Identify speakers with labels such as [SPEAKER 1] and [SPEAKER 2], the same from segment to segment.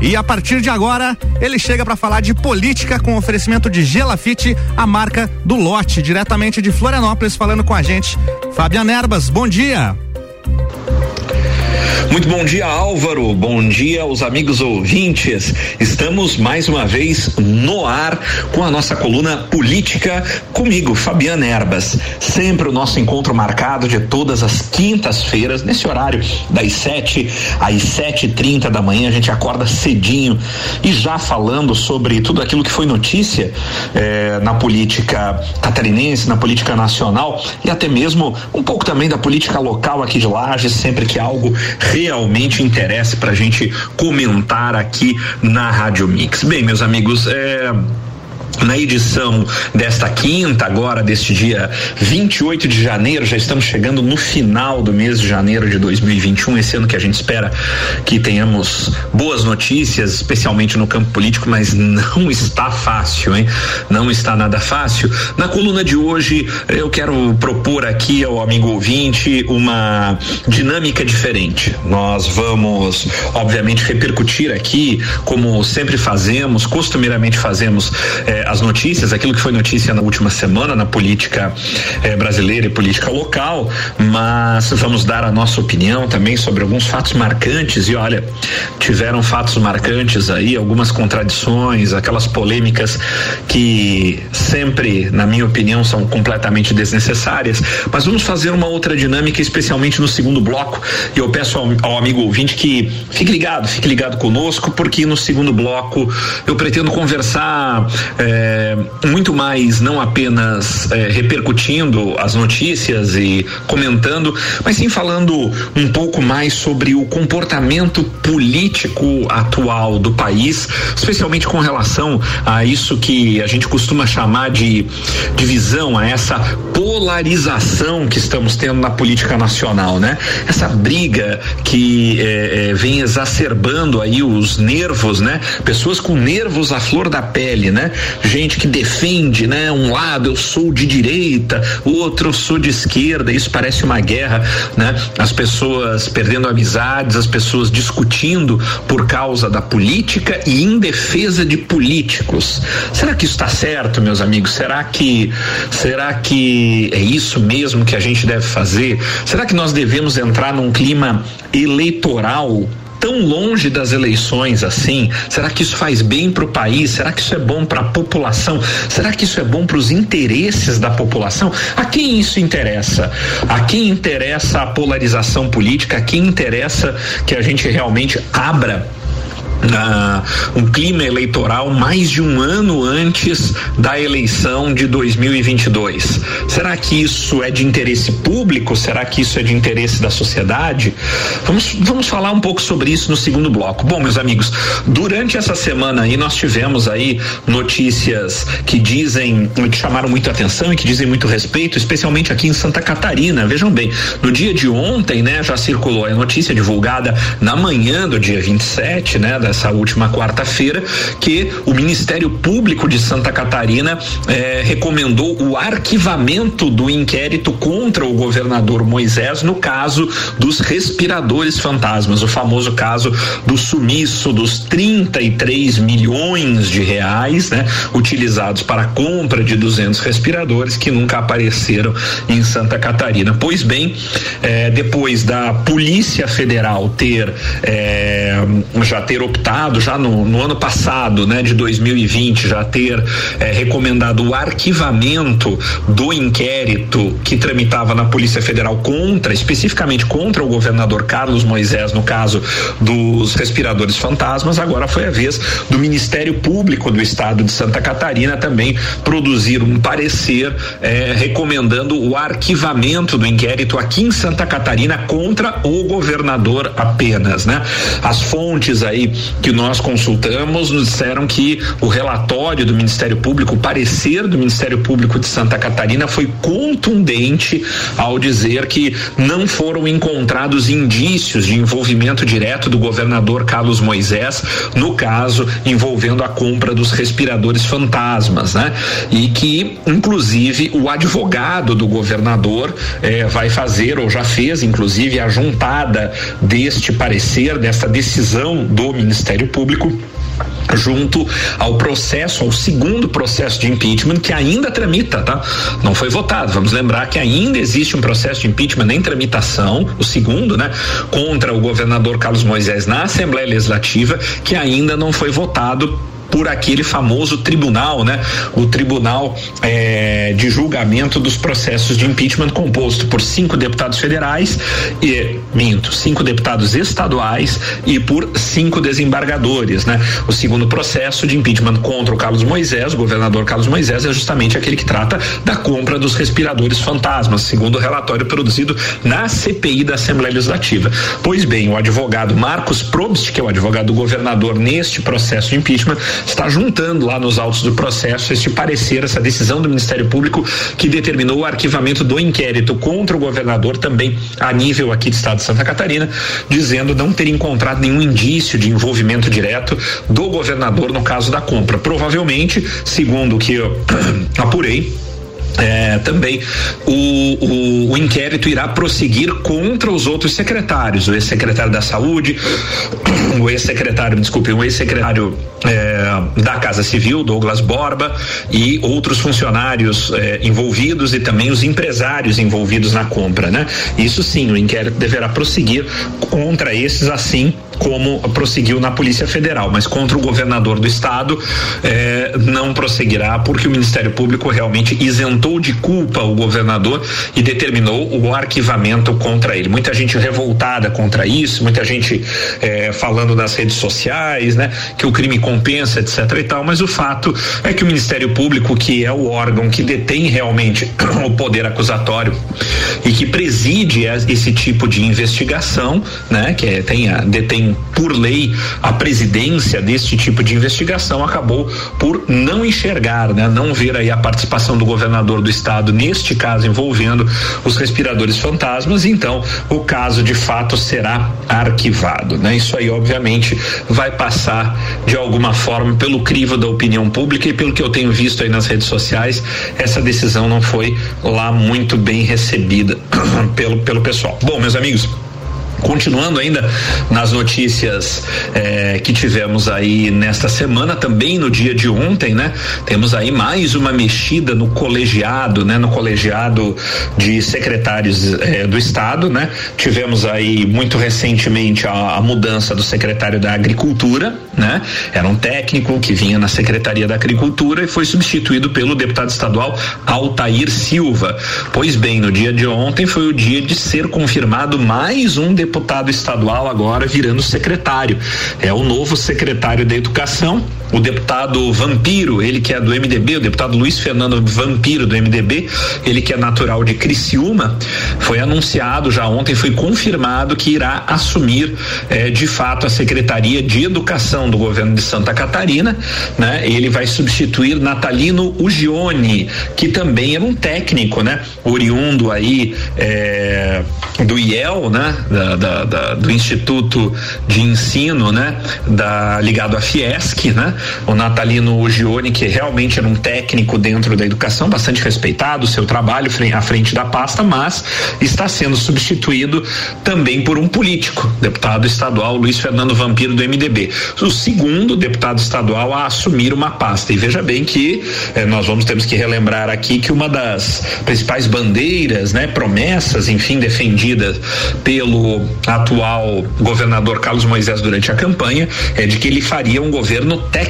[SPEAKER 1] E a partir de agora, ele chega para falar de política com oferecimento de Gelafite, a marca do lote, diretamente de Florianópolis, falando com a gente. Fabiana Erbas, bom dia.
[SPEAKER 2] Muito bom dia, Álvaro. Bom dia aos amigos ouvintes. Estamos mais uma vez no ar com a nossa coluna política comigo, Fabiana Erbas. Sempre o nosso encontro marcado de todas as quintas-feiras, nesse horário, das 7 às sete e trinta da manhã. A gente acorda cedinho e já falando sobre tudo aquilo que foi notícia eh, na política catarinense, na política nacional e até mesmo um pouco também da política local aqui de Lages, sempre que algo realmente interessa para a gente comentar aqui na Rádio Mix. Bem, meus amigos, é na edição desta quinta, agora deste dia 28 de janeiro, já estamos chegando no final do mês de janeiro de 2021, esse ano que a gente espera que tenhamos boas notícias, especialmente no campo político, mas não está fácil, hein? Não está nada fácil. Na coluna de hoje, eu quero propor aqui ao amigo ouvinte uma dinâmica diferente. Nós vamos, obviamente, repercutir aqui, como sempre fazemos, costumeiramente fazemos, eh, as notícias, aquilo que foi notícia na última semana na política eh, brasileira e política local, mas vamos dar a nossa opinião também sobre alguns fatos marcantes. E olha, tiveram fatos marcantes aí, algumas contradições, aquelas polêmicas que sempre, na minha opinião, são completamente desnecessárias, mas vamos fazer uma outra dinâmica, especialmente no segundo bloco, e eu peço ao, ao amigo ouvinte que fique ligado, fique ligado conosco, porque no segundo bloco eu pretendo conversar é, muito mais não apenas é, repercutindo as notícias e comentando, mas sim falando um pouco mais sobre o comportamento político atual do país, especialmente com relação a isso que a gente costuma chamar de divisão, a essa polarização que estamos tendo na política nacional, né? Essa briga que é, é, vem exacerbando aí os nervos, né? Pessoas com nervos à flor da pele, né? Gente que defende, né? Um lado eu sou de direita, o outro eu sou de esquerda, isso parece uma guerra, né? As pessoas perdendo amizades, as pessoas discutindo por causa da política e em defesa de políticos. Será que isso está certo, meus amigos? Será que será que é isso mesmo que a gente deve fazer? Será que nós devemos entrar num clima eleitoral tão longe das eleições assim? Será que isso faz bem para o país? Será que isso é bom para a população? Será que isso é bom para os interesses da população? A quem isso interessa? A quem interessa a polarização política? A quem interessa que a gente realmente abra um clima eleitoral mais de um ano antes da eleição de 2022. Será que isso é de interesse público? Será que isso é de interesse da sociedade? Vamos, vamos falar um pouco sobre isso no segundo bloco. Bom, meus amigos, durante essa semana aí nós tivemos aí notícias que dizem, que chamaram muita atenção e que dizem muito respeito, especialmente aqui em Santa Catarina. Vejam bem, no dia de ontem, né, já circulou a notícia divulgada na manhã do dia 27, né, da essa última quarta-feira, que o Ministério Público de Santa Catarina eh, recomendou o arquivamento do inquérito contra o governador Moisés no caso dos respiradores fantasmas, o famoso caso do sumiço dos 33 milhões de reais, né, utilizados para a compra de 200 respiradores que nunca apareceram em Santa Catarina. Pois bem, eh, depois da Polícia Federal ter eh, já ter optado já no, no ano passado, né, de 2020, já ter eh, recomendado o arquivamento do inquérito que tramitava na Polícia Federal contra, especificamente contra o governador Carlos Moisés, no caso dos respiradores fantasmas, agora foi a vez do Ministério Público do Estado de Santa Catarina também produzir um parecer eh, recomendando o arquivamento do inquérito aqui em Santa Catarina contra o governador apenas, né? As fontes aí que nós consultamos nos disseram que o relatório do Ministério Público, o parecer do Ministério Público de Santa Catarina foi contundente ao dizer que não foram encontrados indícios de envolvimento direto do governador Carlos Moisés no caso envolvendo a compra dos respiradores fantasmas, né? E que, inclusive, o advogado do governador eh, vai fazer ou já fez, inclusive, a juntada deste parecer, desta decisão do Ministério Ministério Público junto ao processo, ao segundo processo de impeachment que ainda tramita, tá? Não foi votado. Vamos lembrar que ainda existe um processo de impeachment em tramitação, o segundo, né, contra o governador Carlos Moisés na Assembleia Legislativa, que ainda não foi votado por aquele famoso tribunal, né? O tribunal é, de julgamento dos processos de impeachment composto por cinco deputados federais e minto, cinco deputados estaduais e por cinco desembargadores, né? O segundo processo de impeachment contra o Carlos Moisés, o governador Carlos Moisés, é justamente aquele que trata da compra dos respiradores fantasmas, segundo o relatório produzido na CPI da Assembleia Legislativa. Pois bem, o advogado Marcos Probst, que é o advogado do governador neste processo de impeachment, está juntando lá nos autos do processo este parecer, essa decisão do Ministério Público que determinou o arquivamento do inquérito contra o governador também a nível aqui do estado de Santa Catarina, dizendo não ter encontrado nenhum indício de envolvimento direto do governador no caso da compra. Provavelmente, segundo o que eu apurei, é, também o, o, o, inquérito irá prosseguir contra os outros secretários, o ex-secretário da Saúde, o ex-secretário, desculpe, o ex-secretário é, da Casa Civil, Douglas Borba, e outros funcionários é, envolvidos e também os empresários envolvidos na compra, né? Isso sim, o inquérito deverá prosseguir contra esses, assim como prosseguiu na Polícia Federal, mas contra o governador do estado eh, não prosseguirá porque o Ministério Público realmente isentou de culpa o governador e determinou o arquivamento contra ele. Muita gente revoltada contra isso, muita gente eh, falando nas redes sociais, né, que o crime compensa, etc. e tal, mas o fato é que o Ministério Público, que é o órgão que detém realmente o poder acusatório e que preside esse tipo de investigação, né, que é, tem a, detém por lei a presidência deste tipo de investigação acabou por não enxergar, né, não ver aí a participação do governador do estado neste caso envolvendo os respiradores fantasmas, então o caso de fato será arquivado, né? Isso aí obviamente vai passar de alguma forma pelo crivo da opinião pública e pelo que eu tenho visto aí nas redes sociais, essa decisão não foi lá muito bem recebida pelo pelo pessoal. Bom, meus amigos, Continuando ainda nas notícias eh, que tivemos aí nesta semana, também no dia de ontem, né? Temos aí mais uma mexida no colegiado, né? No colegiado de secretários eh, do estado, né? Tivemos aí muito recentemente a, a, mudança do secretário da Agricultura, né? Era um técnico que vinha na Secretaria da Agricultura e foi substituído pelo deputado estadual Altair Silva. Pois bem, no dia de ontem foi o dia de ser confirmado mais um deputado deputado estadual agora virando secretário. É o novo secretário da Educação, o deputado Vampiro, ele que é do MDB, o deputado Luiz Fernando Vampiro do MDB, ele que é natural de Criciúma, foi anunciado já ontem, foi confirmado que irá assumir eh, de fato a Secretaria de Educação do governo de Santa Catarina, né? Ele vai substituir Natalino Ugione, que também era um técnico, né? Oriundo aí eh, do IEL, né? Da, da, da, do Instituto de Ensino, né? Da ligado à Fiesc, né? O Natalino Gione, que realmente era um técnico dentro da educação, bastante respeitado, seu trabalho à frente da pasta, mas está sendo substituído também por um político, deputado estadual Luiz Fernando Vampiro do MDB. O segundo deputado estadual a assumir uma pasta. E veja bem que eh, nós vamos temos que relembrar aqui que uma das principais bandeiras, né, promessas, enfim, defendidas pelo atual governador Carlos Moisés durante a campanha é de que ele faria um governo técnico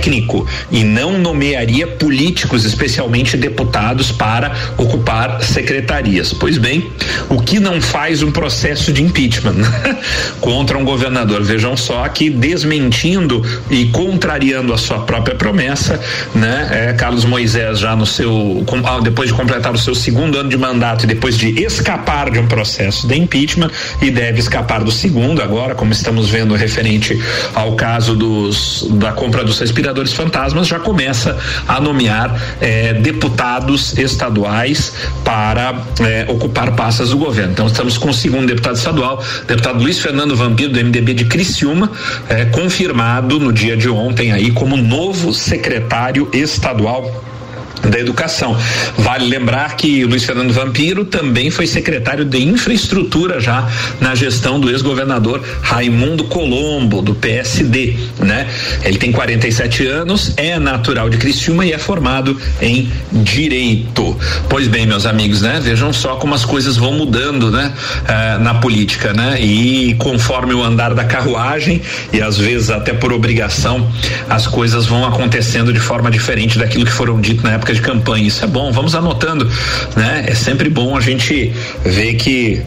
[SPEAKER 2] e não nomearia políticos, especialmente deputados, para ocupar secretarias. Pois bem, o que não faz um processo de impeachment contra um governador? Vejam só que desmentindo e contrariando a sua própria promessa, né? É, Carlos Moisés já no seu depois de completar o seu segundo ano de mandato e depois de escapar de um processo de impeachment e deve escapar do segundo agora, como estamos vendo referente ao caso dos da compra dos respiradores fantasmas, já começa a nomear eh, deputados estaduais para eh, ocupar pastas do governo. Então estamos com o segundo deputado estadual, deputado Luiz Fernando Vampiro, do MDB de Criciúma, eh, confirmado no dia de ontem aí como novo secretário estadual da Educação. Vale lembrar que Luiz Fernando Vampiro também foi secretário de Infraestrutura já na gestão do ex-governador Raimundo Colombo, do PSD, né? Ele tem 47 anos, é natural de Criciúma e é formado em Direito. Pois bem, meus amigos, né? Vejam só como as coisas vão mudando, né? Eh, na política, né? E conforme o andar da carruagem e às vezes até por obrigação, as coisas vão acontecendo de forma diferente daquilo que foram dito na época época de campanha. Isso é bom, vamos anotando, né? É sempre bom a gente ver que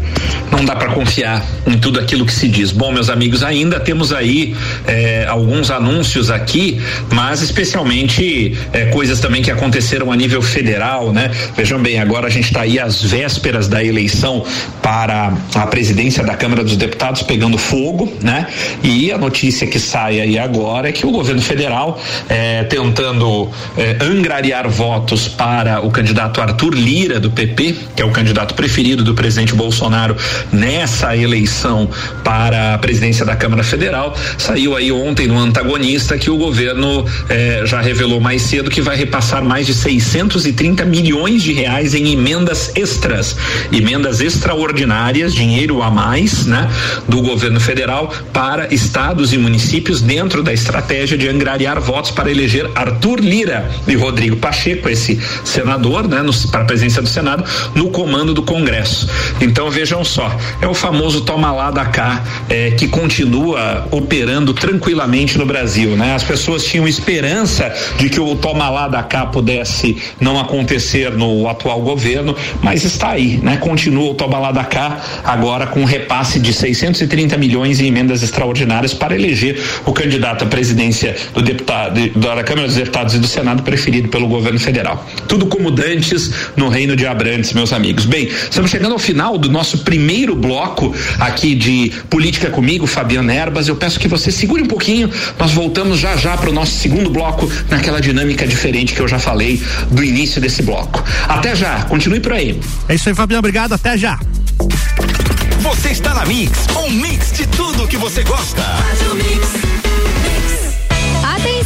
[SPEAKER 2] não dá para confiar em tudo aquilo que se diz. Bom, meus amigos, ainda temos aí eh, alguns anúncios aqui, mas especialmente eh, coisas também que aconteceram a nível federal, né? Vejam bem, agora a gente está aí às vésperas da eleição para a presidência da Câmara dos Deputados pegando fogo, né? E a notícia que sai aí agora é que o governo federal eh, tentando angariar votos votos para o candidato Arthur Lira, do PP, que é o candidato preferido do presidente Bolsonaro nessa eleição para a presidência da Câmara Federal. Saiu aí ontem no antagonista que o governo eh, já revelou mais cedo que vai repassar mais de 630 milhões de reais em emendas extras, emendas extraordinárias, dinheiro a mais, né, do governo federal para estados e municípios dentro da estratégia de angariar votos para eleger Arthur Lira e Rodrigo Pacheco com esse senador, né, para a presidência do Senado, no comando do Congresso. Então vejam só, é o famoso toma lá da cá é, que continua operando tranquilamente no Brasil, né? As pessoas tinham esperança de que o toma lá da cá pudesse não acontecer no atual governo, mas está aí, né? Continua o toma lá da cá agora com repasse de 630 milhões em emendas extraordinárias para eleger o candidato à presidência do deputado da Câmara dos Deputados e do Senado preferido pelo governo federal federal. Tudo como dantes no reino de Abrantes, meus amigos. Bem, estamos chegando ao final do nosso primeiro bloco aqui de Política comigo, Fabiano Erbas. Eu peço que você segure um pouquinho. Nós voltamos já já para o nosso segundo bloco naquela dinâmica diferente que eu já falei do início desse bloco. Até já, continue por aí.
[SPEAKER 1] É isso aí, Fabiano. Obrigado. Até já.
[SPEAKER 3] Você está na Mix, um mix de tudo que você gosta.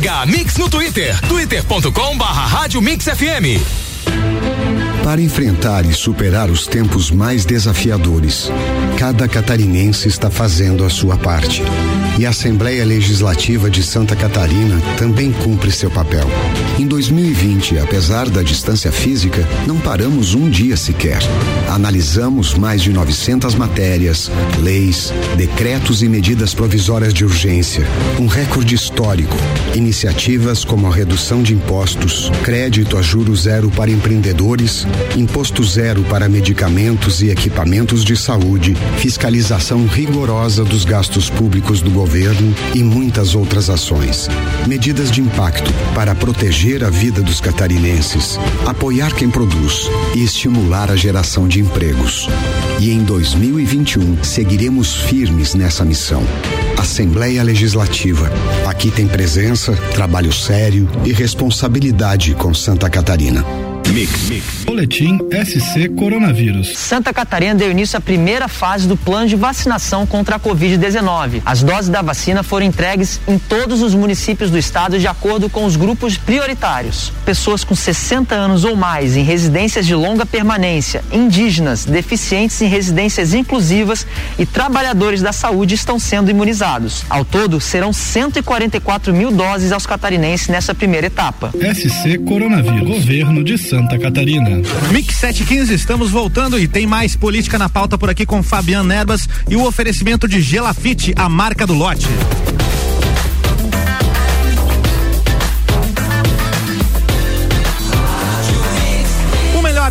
[SPEAKER 3] Siga a Mix no Twitter, twitter.com barra Rádio Mix FM.
[SPEAKER 4] Para enfrentar e superar os tempos mais desafiadores, cada catarinense está fazendo a sua parte. E a Assembleia Legislativa de Santa Catarina também cumpre seu papel. Em 2020, apesar da distância física, não paramos um dia sequer. Analisamos mais de 900 matérias, leis, decretos e medidas provisórias de urgência, um recorde histórico. Iniciativas como a redução de impostos, crédito a juro zero para empreendedores, imposto zero para medicamentos e equipamentos de saúde, fiscalização rigorosa dos gastos públicos do governo e muitas outras ações. Medidas de impacto para proteger a vida dos catarinenses, apoiar quem produz e estimular a geração de empregos. E em 2021 seguiremos firmes nessa missão. Assembleia Legislativa. Aqui tem presença, trabalho sério e responsabilidade com Santa Catarina.
[SPEAKER 5] Mix. Mix. Boletim SC Coronavírus.
[SPEAKER 6] Santa Catarina deu início à primeira fase do plano de vacinação contra a Covid-19. As doses da vacina foram entregues em todos os municípios do estado de acordo com os grupos prioritários. Pessoas com 60 anos ou mais em residências de longa permanência, indígenas, deficientes em residências inclusivas e trabalhadores da saúde estão sendo imunizados. Ao todo, serão 144 mil doses aos catarinenses nessa primeira etapa.
[SPEAKER 5] SC Coronavírus. Governo de Santa Catarina.
[SPEAKER 1] Mix 715, estamos voltando e tem mais política na pauta por aqui com Fabiano Nerbas e o oferecimento de Gelafite, a marca do lote.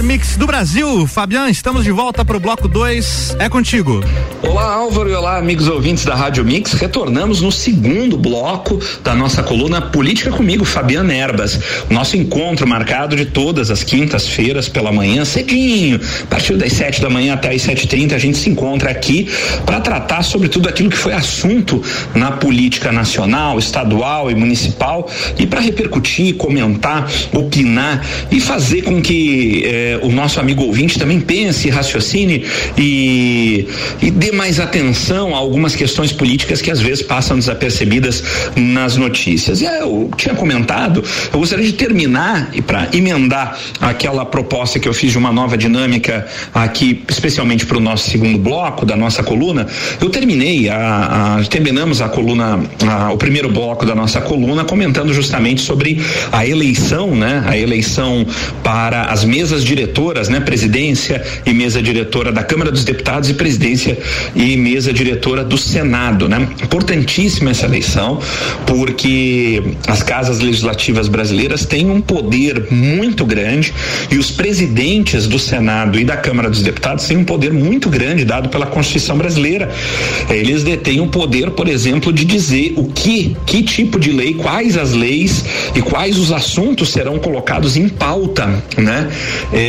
[SPEAKER 1] Mix do Brasil. Fabian, estamos de volta para o bloco 2. É contigo.
[SPEAKER 2] Olá, Álvaro, e olá, amigos ouvintes da Rádio Mix. Retornamos no segundo bloco da nossa coluna Política comigo, Fabiana Erbas. Nosso encontro marcado de todas as quintas-feiras pela manhã, cedinho, a partir das sete da manhã até as sete e trinta, a gente se encontra aqui para tratar sobre tudo aquilo que foi assunto na política nacional, estadual e municipal e para repercutir, comentar, opinar e fazer com que eh, o nosso amigo ouvinte também pense, raciocine e, e dê mais atenção a algumas questões políticas que às vezes passam desapercebidas nas notícias. E eu tinha comentado, eu gostaria de terminar e para emendar aquela proposta que eu fiz de uma nova dinâmica aqui, especialmente para o nosso segundo bloco da nossa coluna. Eu terminei a, a terminamos a coluna, a, o primeiro bloco da nossa coluna comentando justamente sobre a eleição, né? A eleição para as mesas diretoras, né? Presidência e mesa diretora da Câmara dos Deputados e presidência e mesa diretora do Senado, né? Importantíssima essa eleição, porque as casas legislativas brasileiras têm um poder muito grande e os presidentes do Senado e da Câmara dos Deputados têm um poder muito grande dado pela Constituição brasileira. Eles detêm o poder, por exemplo, de dizer o que, que tipo de lei, quais as leis e quais os assuntos serão colocados em pauta, né? É,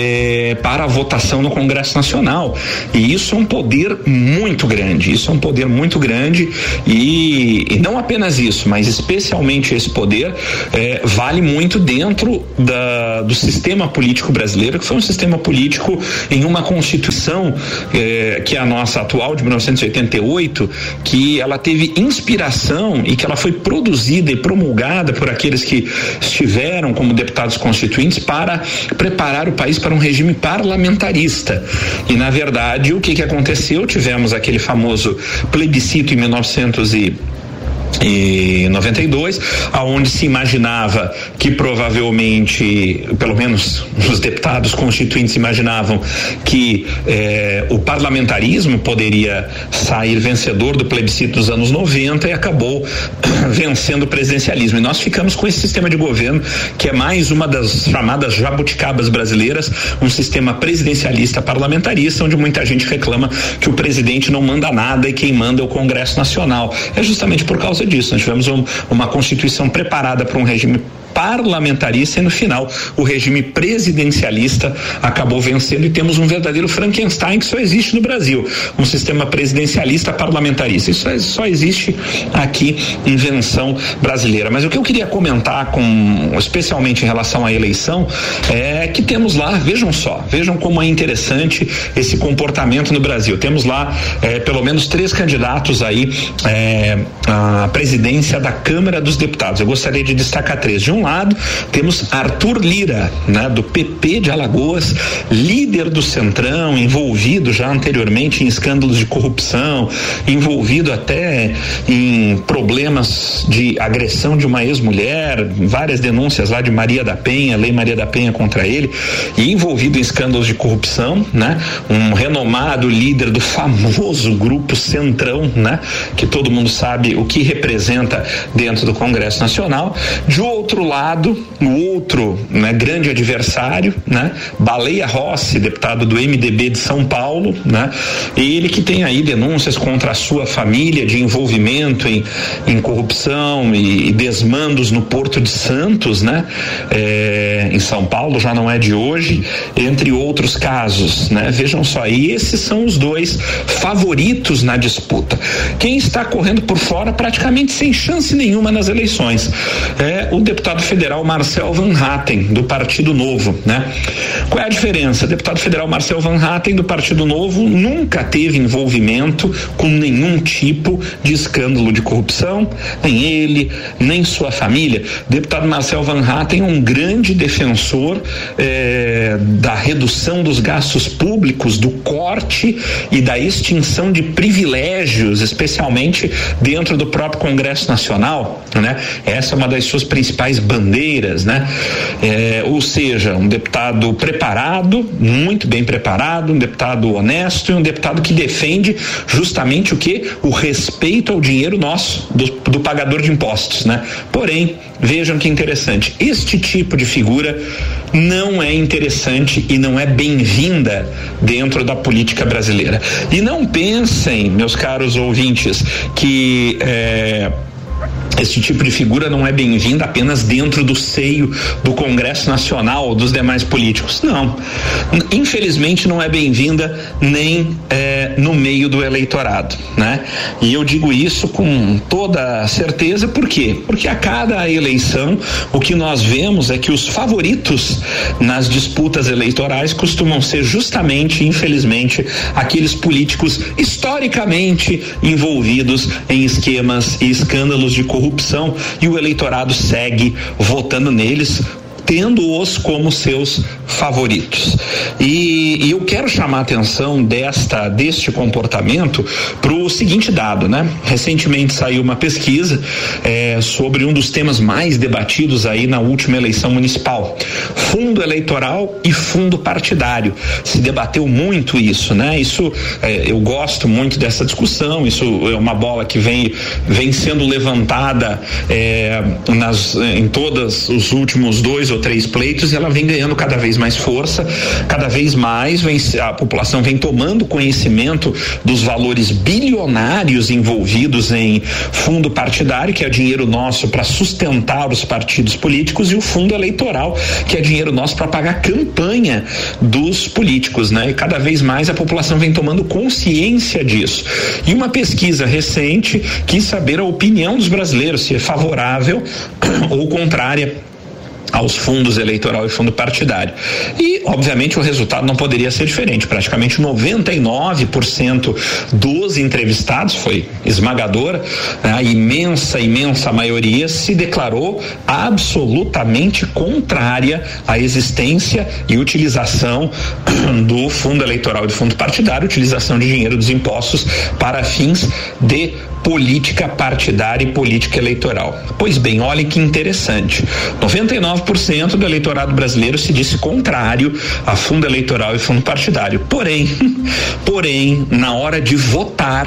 [SPEAKER 2] para a votação no Congresso Nacional. E isso é um poder muito grande. Isso é um poder muito grande e, e não apenas isso, mas especialmente esse poder é, vale muito dentro da, do sistema político brasileiro, que foi um sistema político em uma constituição é, que é a nossa atual de 1988, que ela teve inspiração e que ela foi produzida e promulgada por aqueles que estiveram como deputados constituintes para preparar o país para um regime parlamentarista. E na verdade, o que que aconteceu? Tivemos aquele famoso plebiscito em 1900 e e 92, aonde se imaginava que provavelmente, pelo menos os deputados constituintes imaginavam que eh, o parlamentarismo poderia sair vencedor do plebiscito dos anos 90 e acabou vencendo o presidencialismo. E nós ficamos com esse sistema de governo que é mais uma das chamadas jabuticabas brasileiras, um sistema presidencialista parlamentarista, onde muita gente reclama que o presidente não manda nada e quem manda é o Congresso Nacional. É justamente por causa disso. Nós tivemos um, uma Constituição preparada para um regime parlamentarista e no final o regime presidencialista acabou vencendo e temos um verdadeiro Frankenstein que só existe no Brasil, um sistema presidencialista parlamentarista. Isso só existe aqui invenção brasileira. Mas o que eu queria comentar com especialmente em relação à eleição é que temos lá, vejam só, vejam como é interessante esse comportamento no Brasil. Temos lá é, pelo menos três candidatos aí é, à presidência da Câmara dos Deputados. Eu gostaria de destacar três. De um lado, temos Arthur Lira, né, do PP de Alagoas, líder do Centrão, envolvido já anteriormente em escândalos de corrupção, envolvido até em problemas de agressão de uma ex-mulher, várias denúncias lá de Maria da Penha, Lei Maria da Penha contra ele, e envolvido em escândalos de corrupção, né? Um renomado líder do famoso grupo Centrão, né? Que todo mundo sabe o que representa dentro do Congresso Nacional. De outro lado, o outro né, grande adversário, né, Baleia Rossi, deputado do MDB de São Paulo, né, ele que tem aí denúncias contra a sua família de envolvimento em, em corrupção e, e desmandos no Porto de Santos, né, é, em São Paulo, já não é de hoje, entre outros casos, né, vejam só, e esses são os dois favoritos na disputa. Quem está correndo por fora praticamente sem chance nenhuma nas eleições é o deputado deputado federal Marcel Van Hatten, do Partido Novo, né? Qual é a diferença? Deputado federal Marcel Van Hatten, do Partido Novo, nunca teve envolvimento com nenhum tipo de escândalo de corrupção, nem ele, nem sua família. Deputado Marcel Van Hatten é um grande defensor eh, da redução dos gastos públicos, do corte e da extinção de privilégios, especialmente dentro do próprio Congresso Nacional, né? Essa é uma das suas principais bandeiras, né? É, ou seja, um deputado preparado, muito bem preparado, um deputado honesto e um deputado que defende justamente o que? O respeito ao dinheiro nosso, do, do pagador de impostos, né? Porém, vejam que interessante, este tipo de figura não é interessante e não é bem-vinda dentro da política brasileira. E não pensem, meus caros ouvintes, que é, esse tipo de figura não é bem-vinda apenas dentro do seio do Congresso Nacional ou dos demais políticos. Não. Infelizmente não é bem-vinda nem é, no meio do eleitorado, né? E eu digo isso com toda certeza, por quê? Porque a cada eleição o que nós vemos é que os favoritos nas disputas eleitorais costumam ser justamente, infelizmente, aqueles políticos historicamente envolvidos em esquemas e escândalos de corrupção corrupção e o eleitorado segue votando neles tendo-os como seus favoritos. E, e, eu quero chamar a atenção desta deste comportamento para o seguinte dado, né? Recentemente saiu uma pesquisa é, sobre um dos temas mais debatidos aí na última eleição municipal, fundo eleitoral e fundo partidário. Se debateu muito isso, né? Isso é, eu gosto muito dessa discussão. Isso é uma bola que vem vem sendo levantada é, nas em todos os últimos dois ou três pleitos ela vem ganhando cada vez mais força, cada vez mais vem, a população vem tomando conhecimento dos valores bilionários envolvidos em fundo partidário, que é dinheiro nosso para sustentar os partidos políticos, e o fundo eleitoral, que é dinheiro nosso para pagar campanha dos políticos, né? E cada vez mais a população vem tomando consciência disso. E uma pesquisa recente quis saber a opinião dos brasileiros, se é favorável ou contrária aos fundos eleitoral e fundo partidário. E, obviamente, o resultado não poderia ser diferente. Praticamente 99% dos entrevistados, foi esmagadora, né, a imensa, imensa maioria se declarou absolutamente contrária à existência e utilização do fundo eleitoral e do fundo partidário, utilização de dinheiro dos impostos para fins de política partidária e política eleitoral. Pois bem, olhem que interessante. 99% do eleitorado brasileiro se disse contrário a fundo eleitoral e fundo partidário. Porém, porém, na hora de votar,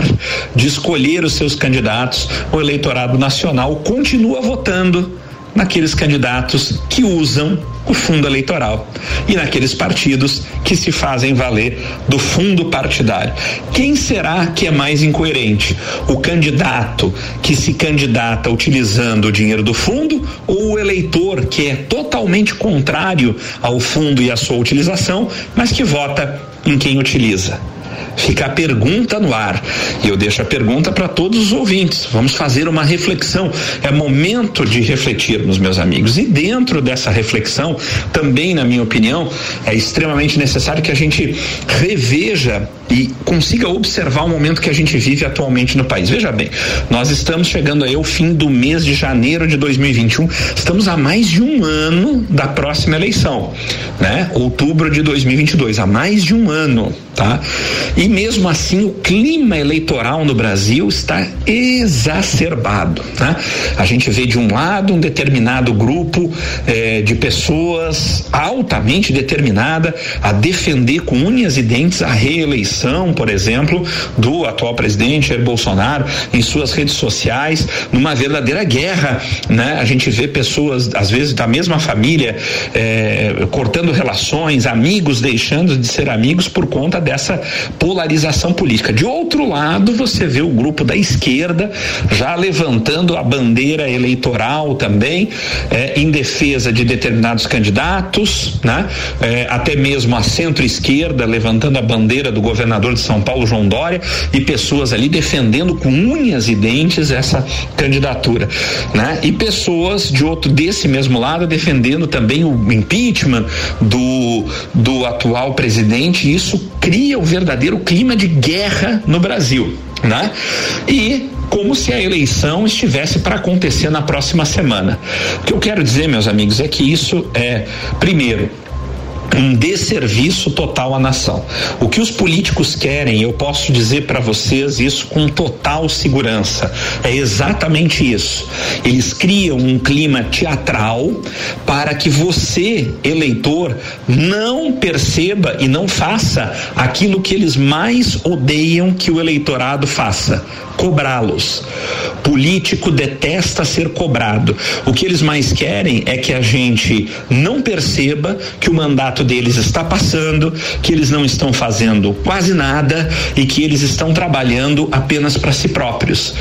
[SPEAKER 2] de escolher os seus candidatos, o eleitorado nacional continua votando naqueles candidatos que usam o fundo eleitoral e naqueles partidos que se fazem valer do fundo partidário. Quem será que é mais incoerente? O candidato que se candidata utilizando o dinheiro do fundo ou o eleitor que é totalmente contrário ao fundo e à sua utilização, mas que vota em quem utiliza? Fica a pergunta no ar. E eu deixo a pergunta para todos os ouvintes. Vamos fazer uma reflexão. É momento de refletirmos, meus amigos. E dentro dessa reflexão, também, na minha opinião, é extremamente necessário que a gente reveja e consiga observar o momento que a gente vive atualmente no país. Veja bem, nós estamos chegando aí ao fim do mês de janeiro de 2021. Estamos a mais de um ano da próxima eleição, né? Outubro de 2022, há mais de um ano, tá? E mesmo assim, o clima eleitoral no Brasil está exacerbado. Né? A gente vê de um lado um determinado grupo eh, de pessoas altamente determinada a defender com unhas e dentes a reeleição, por exemplo, do atual presidente Jair Bolsonaro em suas redes sociais, numa verdadeira guerra. Né? A gente vê pessoas, às vezes, da mesma família, eh, cortando relações, amigos deixando de ser amigos por conta dessa polarização política. De outro lado, você vê o grupo da esquerda já levantando a bandeira eleitoral também eh, em defesa de determinados candidatos, né? Eh, até mesmo a centro-esquerda levantando a bandeira do governador de São Paulo, João Dória, e pessoas ali defendendo com unhas e dentes essa candidatura, né? E pessoas de outro desse mesmo lado defendendo também o impeachment do do atual presidente. Isso cria o verdadeiro clima de guerra no Brasil, né? E como se a eleição estivesse para acontecer na próxima semana. O que eu quero dizer, meus amigos, é que isso é, primeiro, um desserviço total à nação. O que os políticos querem, eu posso dizer para vocês isso com total segurança, é exatamente isso. Eles criam um clima teatral para que você, eleitor, não perceba e não faça aquilo que eles mais odeiam que o eleitorado faça cobrá-los. Político detesta ser cobrado. O que eles mais querem é que a gente não perceba que o mandato deles está passando, que eles não estão fazendo quase nada e que eles estão trabalhando apenas para si próprios.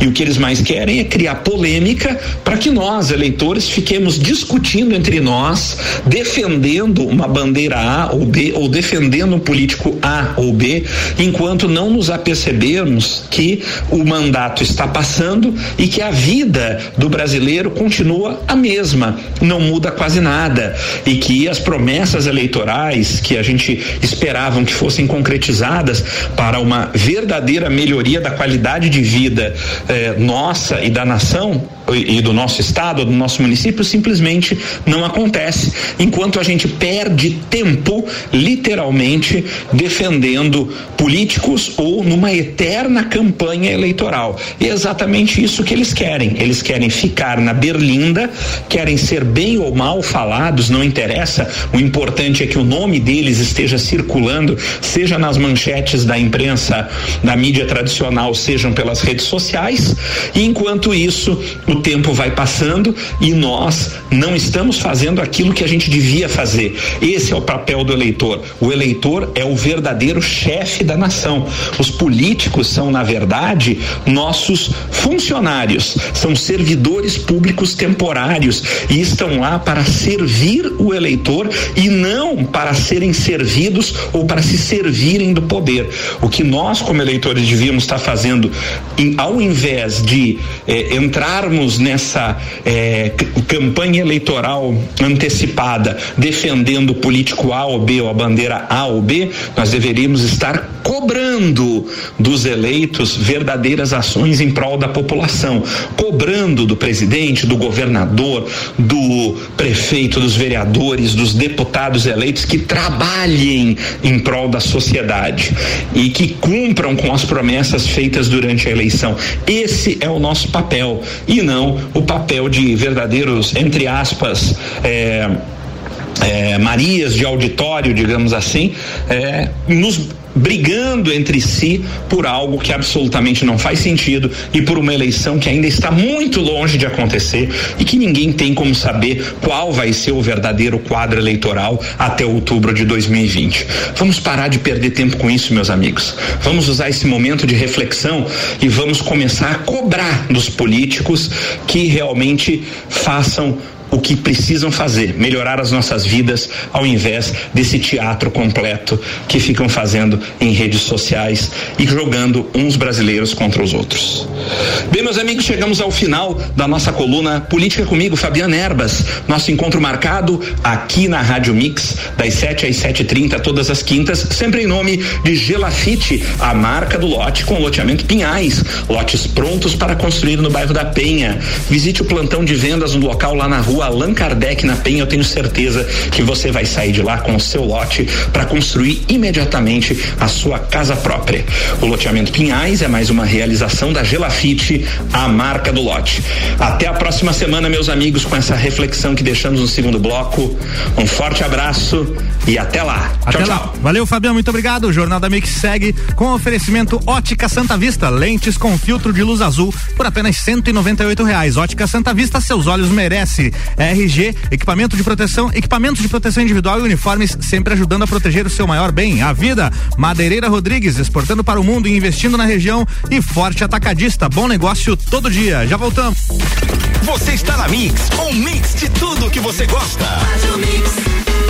[SPEAKER 2] E o que eles mais querem é criar polêmica para que nós, eleitores, fiquemos discutindo entre nós, defendendo uma bandeira A ou B ou defendendo um político A ou B, enquanto não nos apercebermos que o mandato está passando e que a vida do brasileiro continua a mesma, não muda quase nada. E que as promessas eleitorais que a gente esperavam que fossem concretizadas para uma verdadeira melhoria da qualidade de vida eh, nossa e da nação e do nosso estado, do nosso município, simplesmente não acontece. Enquanto a gente perde tempo, literalmente, defendendo políticos ou numa eterna campanha eleitoral. E é exatamente isso que eles querem. Eles querem ficar na berlinda, querem ser bem ou mal falados, não interessa. O importante é que o nome deles esteja circulando, seja nas manchetes da imprensa, da mídia tradicional, sejam pelas redes sociais. E enquanto isso, o tempo vai passando e nós não estamos fazendo aquilo que a gente devia fazer. Esse é o papel do eleitor. O eleitor é o verdadeiro chefe da nação. Os políticos são, na verdade, nossos funcionários, são servidores públicos temporários e estão lá para servir o eleitor e não para serem servidos ou para se servirem do poder. O que nós, como eleitores, devíamos estar fazendo, em, ao invés de eh, entrarmos nessa é, campanha eleitoral antecipada defendendo o político A ou B ou a bandeira A ou B, nós deveríamos estar cobrando dos eleitos verdadeiras ações em prol da população, cobrando do presidente, do governador, do prefeito, dos vereadores, dos deputados eleitos que trabalhem em prol da sociedade e que cumpram com as promessas feitas durante a eleição. Esse é o nosso papel e não não o papel de verdadeiros, entre aspas, é, é, Marias de auditório, digamos assim, é, nos brigando entre si por algo que absolutamente não faz sentido e por uma eleição que ainda está muito longe de acontecer e que ninguém tem como saber qual vai ser o verdadeiro quadro eleitoral até outubro de 2020. Vamos parar de perder tempo com isso, meus amigos. Vamos usar esse momento de reflexão e vamos começar a cobrar dos políticos que realmente façam o que precisam fazer, melhorar as nossas vidas, ao invés desse teatro completo que ficam fazendo em redes sociais e jogando uns brasileiros contra os outros. Bem, meus amigos, chegamos ao final da nossa coluna Política comigo, Fabiana Erbas. Nosso encontro marcado aqui na Rádio Mix, das 7 às 7h30, todas as quintas, sempre em nome de Gelafite, a marca do lote com loteamento Pinhais. Lotes prontos para construir no bairro da Penha. Visite o plantão de vendas no local lá na rua rua Allan Kardec na Penha, eu tenho certeza que você vai sair de lá com o seu lote para construir imediatamente a sua casa própria. O loteamento Pinhais é mais uma realização da Gelafite, a marca do lote. Até a próxima semana, meus amigos, com essa reflexão que deixamos no segundo bloco. Um forte abraço e até lá.
[SPEAKER 1] Até
[SPEAKER 2] tchau,
[SPEAKER 1] lá.
[SPEAKER 2] tchau.
[SPEAKER 1] Valeu, Fabião, muito obrigado. O Jornal da Mix segue com oferecimento Ótica Santa Vista, lentes com filtro de luz azul por apenas cento e reais. Ótica Santa Vista, seus olhos merece. RG, equipamento de proteção, equipamentos de proteção individual e uniformes, sempre ajudando a proteger o seu maior bem, a vida. Madeireira Rodrigues, exportando para o mundo e investindo na região. E Forte Atacadista, bom negócio todo dia. Já voltamos.
[SPEAKER 3] Você está na Mix, um mix de tudo que você gosta.
[SPEAKER 7] Faz o mix.